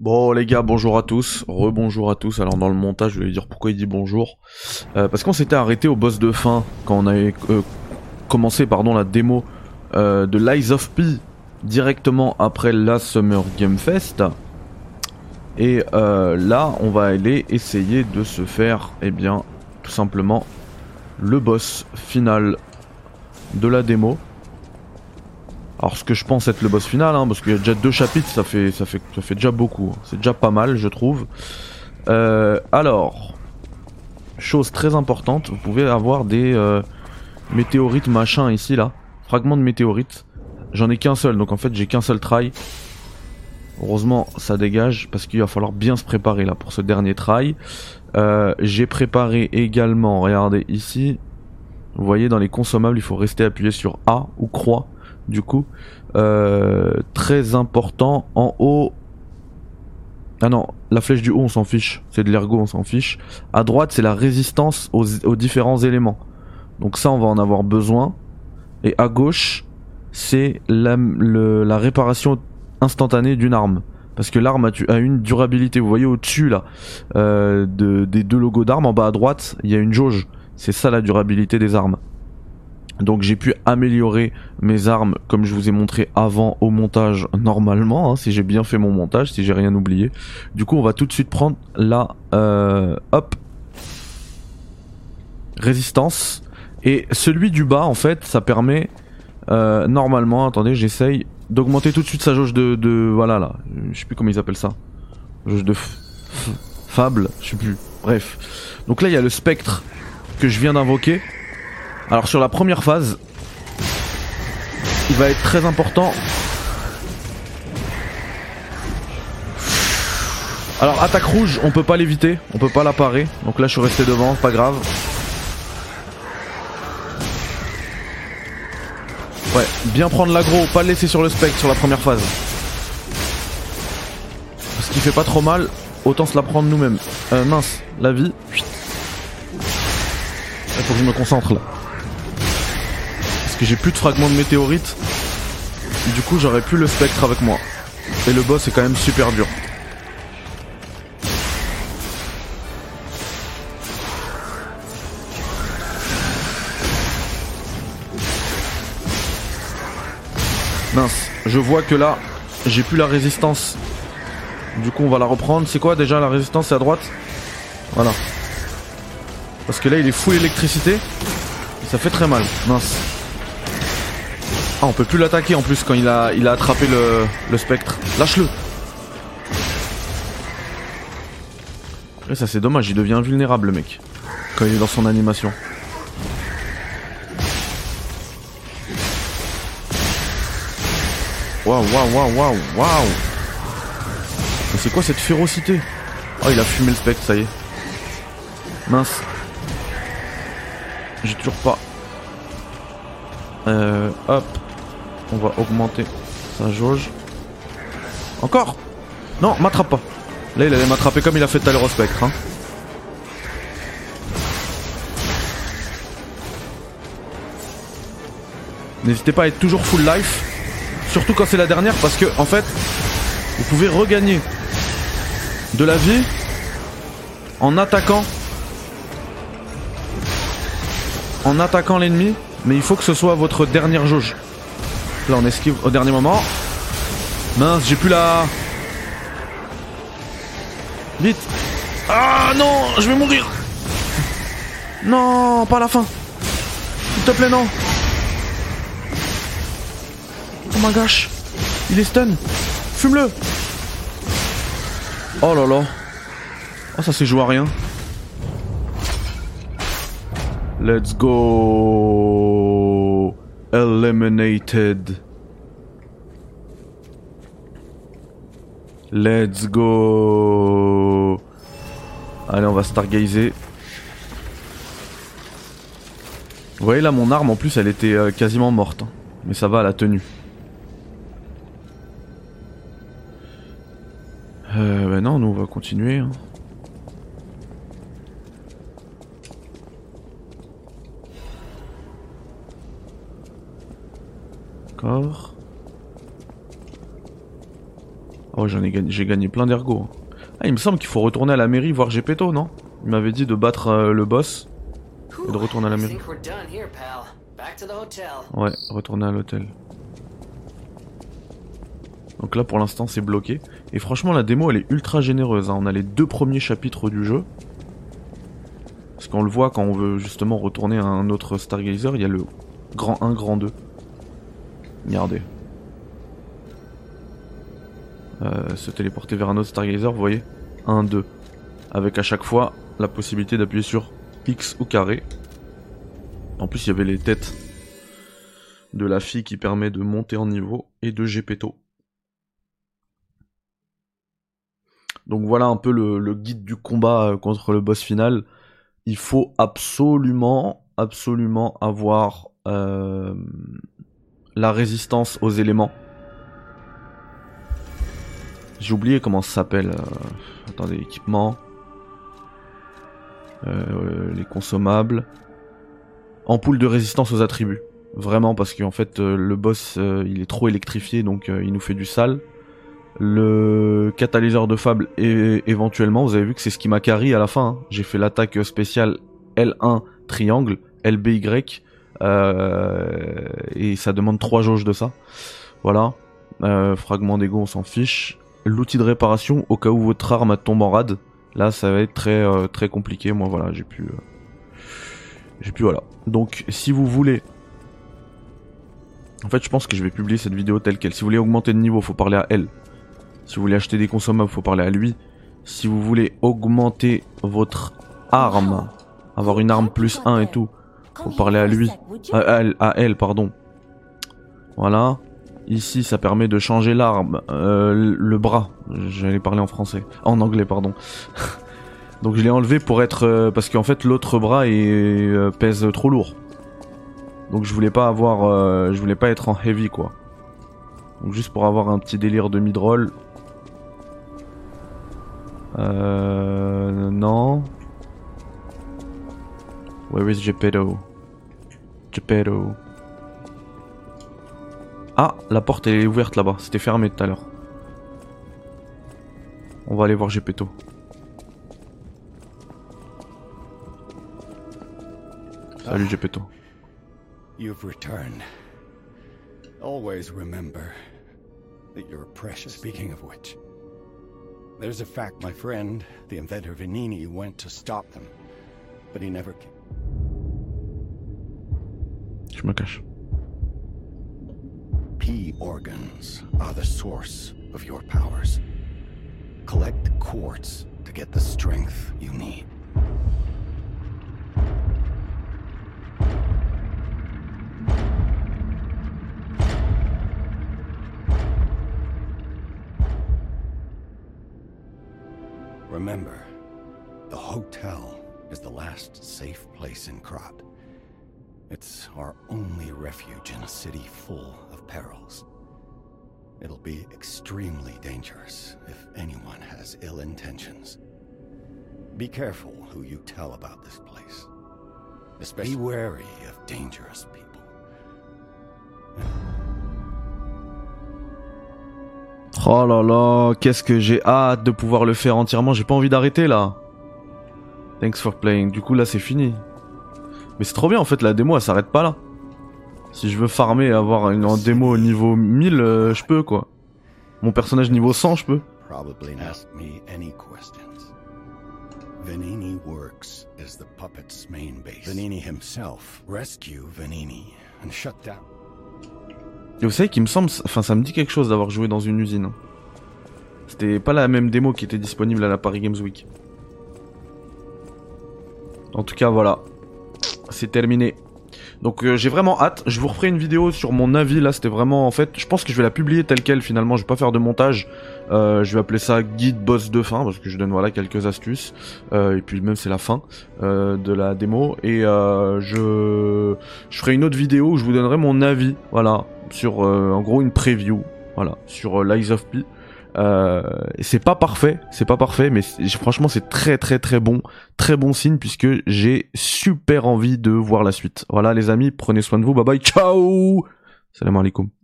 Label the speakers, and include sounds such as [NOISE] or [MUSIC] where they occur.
Speaker 1: Bon les gars, bonjour à tous, rebonjour à tous. Alors dans le montage, je vais dire pourquoi il dit bonjour. Euh, parce qu'on s'était arrêté au boss de fin quand on avait euh, commencé pardon la démo euh, de Lies of P directement après la Summer Game Fest. Et là, on va aller essayer de se faire, eh bien, tout simplement le boss final de la démo. Alors ce que je pense être le boss final, hein, parce qu'il y a déjà deux chapitres, ça fait, ça fait, ça fait déjà beaucoup. C'est déjà pas mal, je trouve. Euh, alors, chose très importante, vous pouvez avoir des euh, météorites machin ici là, fragments de météorites. J'en ai qu'un seul, donc en fait j'ai qu'un seul try. Heureusement ça dégage parce qu'il va falloir bien se préparer là pour ce dernier try. Euh, j'ai préparé également, regardez ici, vous voyez dans les consommables il faut rester appuyé sur A ou croix du coup. Euh, très important. En haut. Ah non, la flèche du haut on s'en fiche. C'est de l'ergo, on s'en fiche. À droite, c'est la résistance aux, différents éléments. Donc ça, on va en avoir besoin. Et à gauche, c'est la, réparation instantanée d'une arme. Parce que l'arme a, une durabilité. Vous voyez au-dessus là, euh, des deux logos d'armes, en bas à droite, il y a une jauge. C'est ça la durabilité des armes. Donc j'ai pu améliorer mes armes comme je vous ai montré avant au montage normalement, hein, si j'ai bien fait mon montage, si j'ai rien oublié. Du coup on va tout de suite prendre la euh, hop. Résistance. Et celui du bas en fait ça permet euh, normalement, attendez j'essaye d'augmenter tout de suite sa jauge de, de, voilà là, je sais plus comment ils appellent ça, jauge de fable, je sais plus, bref. Donc là il y a le spectre que je viens d'invoquer alors sur la première phase, il va être très important. Alors attaque rouge, on peut pas l'éviter, on peut pas la parer. Donc là je suis resté devant, pas grave. Ouais, bien prendre l'agro, pas le laisser sur le spectre sur la première phase. Parce qu'il fait pas trop mal, autant se la prendre nous-mêmes. Euh, mince, la vie. Il faut que je me concentre là j'ai plus de fragments de météorites. Du coup j'aurais plus le spectre avec moi. Et le boss est quand même super dur. Mince, je vois que là, j'ai plus la résistance. Du coup, on va la reprendre. C'est quoi déjà la résistance C'est à droite? Voilà. Parce que là, il est full électricité. ça fait très mal. Mince. Ah, on peut plus l'attaquer en plus quand il a, il a attrapé le, le spectre. Lâche-le Et ça c'est dommage, il devient invulnérable le mec. Quand il est dans son animation. Waouh, waouh, waouh, waouh, waouh Mais c'est quoi cette férocité? Oh, il a fumé le spectre, ça y est. Mince. J'ai toujours pas. Euh, hop. On va augmenter sa jauge. Encore? Non, m'attrape pas. Là, il allait m'attraper comme il a fait tout à. Hein. N'hésitez pas à être toujours full life. Surtout quand c'est la dernière parce que, en fait, vous pouvez regagner de la vie en attaquant. En attaquant l'ennemi. Mais il faut que ce soit votre dernière jauge. Là on esquive au dernier moment. Mince, j'ai plus la... Vite. Ah non, je vais mourir. Non, pas la fin. S'il te plaît, non. Oh my gosh. Il est stun. Fume-le. Oh là là. Oh ça s'est joué à rien. Let's go Eliminated. Let's go. Allez, on va stargazer. Vous voyez là, mon arme en plus, elle était euh, quasiment morte. Hein. Mais ça va, elle a tenu. Euh, bah non, nous on va continuer. Hein. Oh, j'en ai gagné, j'ai gagné plein d'ergo. Ah, il me semble qu'il faut retourner à la mairie voir Gepetto, non? Il m'avait dit de battre euh, le boss et de retourner à la mairie. Ouais, retourner à l'hôtel. Donc là pour l'instant c'est bloqué. Et franchement la démo elle est ultra généreuse. Hein. On a les deux premiers chapitres du jeu. Parce qu'on le voit quand on veut justement retourner à un autre Stargazer, il y a le grand 1, grand 2. Regardez. Euh, se téléporter vers un autre Stargazer, vous voyez 1, 2. Avec à chaque fois la possibilité d'appuyer sur X ou carré. En plus il y avait les têtes de la fille qui permet de monter en niveau et de Gepetto. Donc voilà un peu le, guide du combat euh, contre le boss final. Il faut absolument, absolument avoir euh, la résistance aux éléments. J'ai oublié comment ça s'appelle. Euh, attendez, équipement. les consommables. Ampoule de résistance aux attributs. Vraiment parce qu'en fait le boss il est trop électrifié donc il nous fait du sale le catalyseur de fable et éventuellement, vous avez vu que c'est ce qui m'a carry à la fin. Hein. J'ai fait l'attaque spéciale L1 triangle, LBY, euh, et ça demande 3 jauges de ça. Voilà. Euh, fragment d'ego, on s'en fiche. L'outil de réparation au cas où votre arme tombe en rade. Là, ça va être très euh, très compliqué. Moi, voilà, j'ai pu, j'ai pu voilà. Donc, si vous voulez en fait, je pense que je vais publier cette vidéo telle qu'elle. Si vous voulez augmenter de niveau, faut parler à elle. Si vous voulez acheter des consommables, faut parler à lui. Si vous voulez augmenter votre arme, avoir une arme plus 1 et tout, faut parler à lui. À elle, pardon. Voilà. Ici, ça permet de changer l'arme, euh, le bras. J'allais parler en français, en anglais, pardon. [LAUGHS] Donc je l'ai enlevé pour être euh, parce qu'en fait l'autre bras euh, pèse trop lourd. Donc je voulais pas avoir, je voulais pas être en heavy quoi. Donc juste pour avoir un petit délire de mid-roll, euh... Non. Where is Geppetto? Geppetto. Ah, la porte est ouverte là-bas. C'était fermé tout à l'heure. On va aller voir Geppetto. Salut Geppetto.
Speaker 2: You've returned. Always remember that you're precious. Speaking of which, There's a fact my friend, the inventor Vanini, went to stop them, but he never came. P organs are the source of your powers. Collect quartz to get the strength you need. Remember, the hotel is the last safe place in Krat. It's our only refuge in a city full of perils. It'll be extremely dangerous if anyone has ill intentions. Be careful who you tell about this place. Especially be wary of dangerous people.
Speaker 1: Oh là là, qu'est-ce que j'ai hâte de pouvoir le faire entièrement. J'ai pas envie d'arrêter là. Thanks for playing. Du coup là c'est fini. Mais c'est trop bien en fait, la démo elle s'arrête pas là. Si je veux farmer et avoir une démo au niveau 1000, euh, je peux quoi. Mon personnage niveau 100, je peux. Vanini works as the puppet's main base. Vanini himself rescue Vanini and shut down et vous savez qu'il me semble, enfin ça me dit quelque chose d'avoir joué dans une usine. C'était pas la même démo qui était disponible à la Paris Games Week. En tout cas voilà, c'est terminé. Donc euh, j'ai vraiment hâte, je vous referai une vidéo sur mon avis. Là, c'était vraiment en fait, je pense que je vais la publier telle quelle finalement, je vais pas faire de montage, euh, je vais appeler ça guide boss de fin parce que je donne voilà quelques astuces. Euh, et puis même c'est la fin de la démo. Et je je ferai une autre vidéo où je vous donnerai mon avis, voilà, sur en gros une preview, voilà, sur Lies of P. Euh, c'est pas parfait, c'est pas parfait, mais franchement c'est très très très bon, très bon signe puisque j'ai super envie de voir la suite. Voilà les amis, prenez soin de vous, bye bye, ciao Salam alaikum.